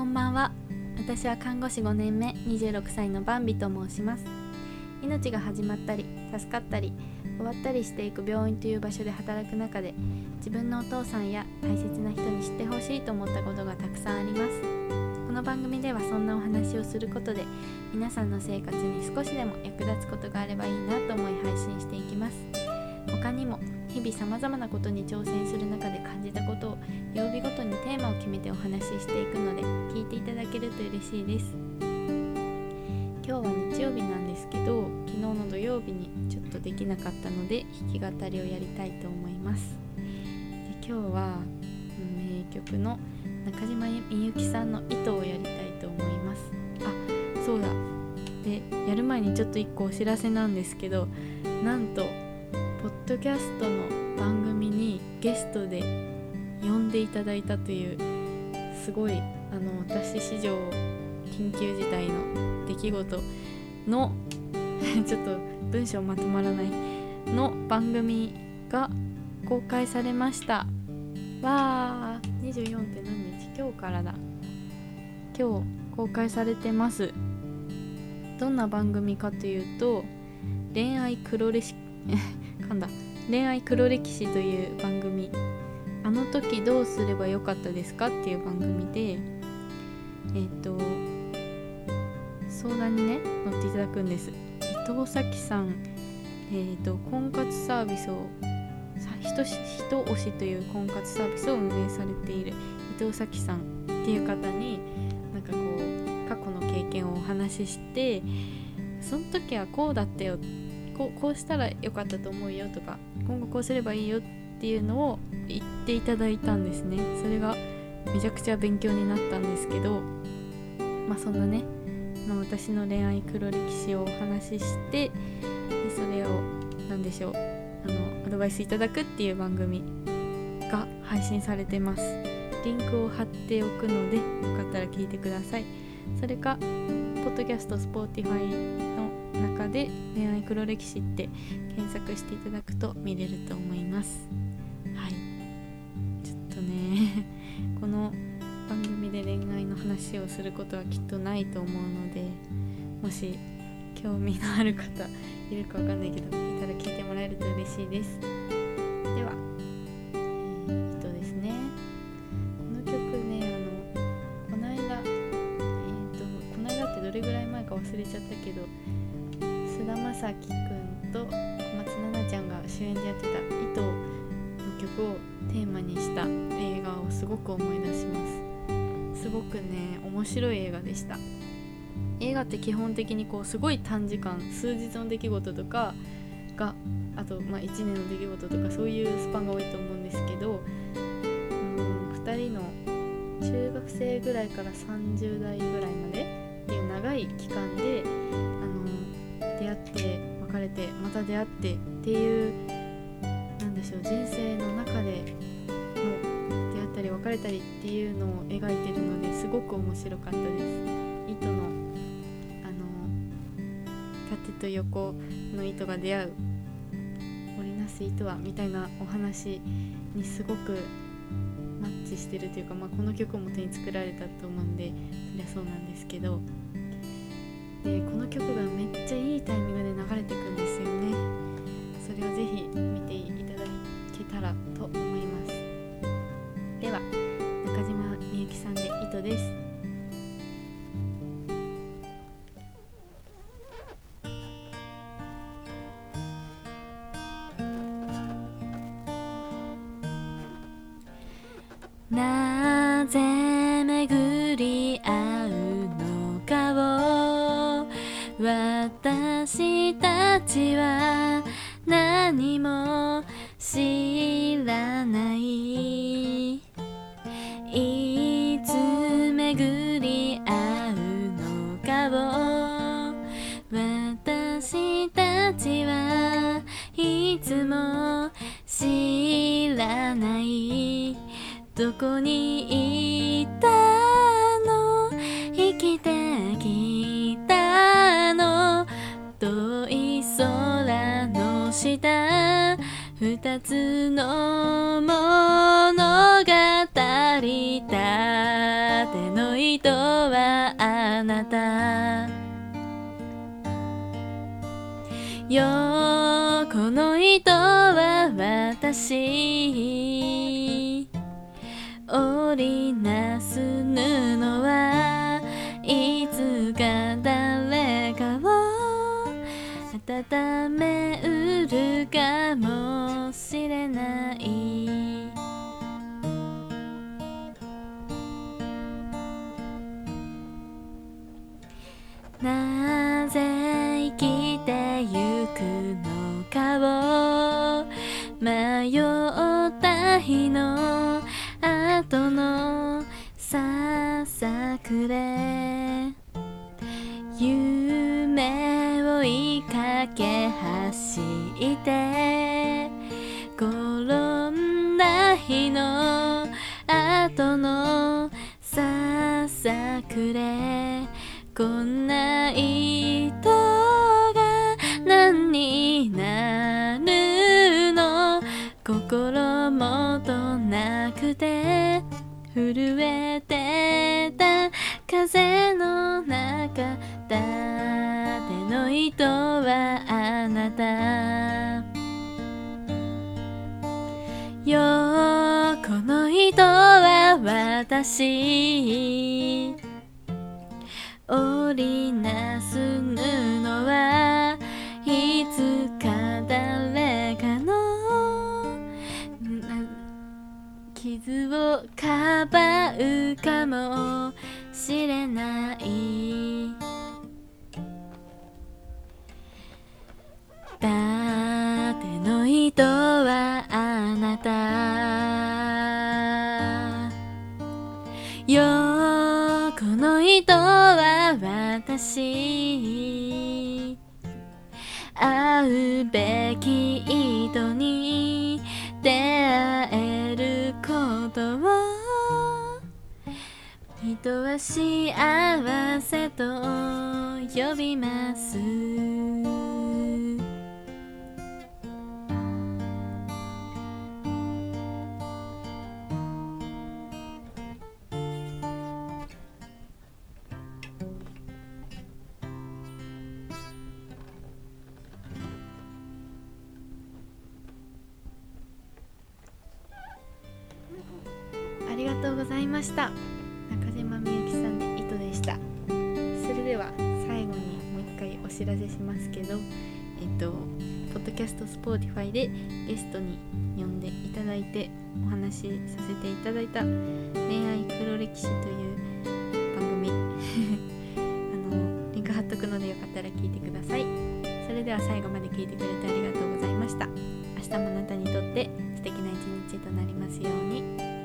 こんばんは。私は看護師5年目26歳のバンビと申します。命が始まったり助かったり終わったりしていく病院という場所で働く中で自分のお父さんや大切な人に知ってほしいと思ったことがたくさんあります。この番組ではそんなお話をすることで皆さんの生活に少しでも役立つことがあればいいなと思い配信していきます。他にも日々さまざまなことに挑戦する中で感じたことを曜日ごとにテーマを決めてお話ししていくのでけると嬉しいです。今日は日曜日なんですけど昨日の土曜日にちょっとできなかったので弾き語りをやりたいと思います。で今日は名曲の中島みゆきさんの「糸」をやりたいと思います。あそうだ。でやる前にちょっと1個お知らせなんですけどなんとポッドキャストの番組にゲストで呼んでいただいたというすごいの私史上緊急事態の出来事の ちょっと文章まとまらないの番組が公開されました。わー24って何日？今日からだ。今日公開されてます。どんな番組かというと恋愛黒歴史 噛んだ。恋愛黒歴史という番組。あの時どうすればよかったですか？っていう番組でえっ、ー、と相談にね乗っていただくんです。伊藤咲さんえっ、ー、と婚活サービスを人人推しという婚活サービスを運営されている伊藤咲さんっていう方になんかこう過去の経験をお話ししてその時はこうだったよこうこうしたらよかったと思うよとか今後こうすればいいよっていうのを言っていただいたんですね。それがめちゃくちゃ勉強になったんですけどまあそんなね、まあ、私の恋愛黒歴史をお話ししてでそれを何でしょうあのアドバイスいただくっていう番組が配信されてます。リンクを貼っておくのでよかったら聞いてください。それかポッドキャスト Spotify の中で恋愛黒歴史って検索していただくと見れると思います。はい。ちょっとね この組で恋愛の話をすることはきっとないと思うのでもし興味のある方いるかわかんないけどいたら聞いてもらえると嬉しいです。ではえっとですねこの曲ねあのこの間えっ、とこの間ってどれぐらい前か忘れちゃったけど菅田将暉くんと小松菜奈ちゃんが主演でやってた「糸」の曲をテーマにした映画をすごく思い出します。ごくね面白い映画でした。映画って基本的にこうすごい短時間数日の出来事とかがあと、まあ、1年の出来事とかそういうスパンが多いと思うんですけどうん2人の中学生ぐらいから30代ぐらいまでっていう長い期間であの出会って別れてまた出会ってっていうなんでしょう人生れたりっていうのを描いてるのですごく面白かったです。糸のあの縦と横の糸が出会う織りなす糸はみたいなお話にすごくマッチしてるというか、まあ、この曲を元に作られたと思うんでそりゃそうなんですけどでこの曲がめっちゃいいタイミングで流れてくんですよねそれをぜひ見ていたなぜ巡り合うのかを私たちは何も知らない。いつ巡り合うのかを私たちはいつも知らない。どこにいたの？生きてきたの？遠い空の下二つの物語たての糸はあなた。よこの糸は私。織りなす布はいつか誰かを温めうるかもしれない。なぜ生きてゆくのかを迷った日のくれ。夢を追いかけ走って転んだ日の後のささくれ。こんな糸が何になるの？心もとなくて震えてた風の中縦の糸はあなた？横の糸は私。織りなす布はいつか誰かの傷をかばうかも。しれない。縦の糸はあなた。横の糸は私。会うべき糸に出会え。人は幸せと呼びます。ありがとうございました。知らせしますけどえっとポッドキャスト Spotify でゲストに呼んでいただいてお話しさせていただいた恋愛黒歴史という番組。あのリンク貼っとくのでよかったら聞いてください。それでは最後まで聞いてくれてありがとうございました。明日もあなたにとって素敵な一日となりますように。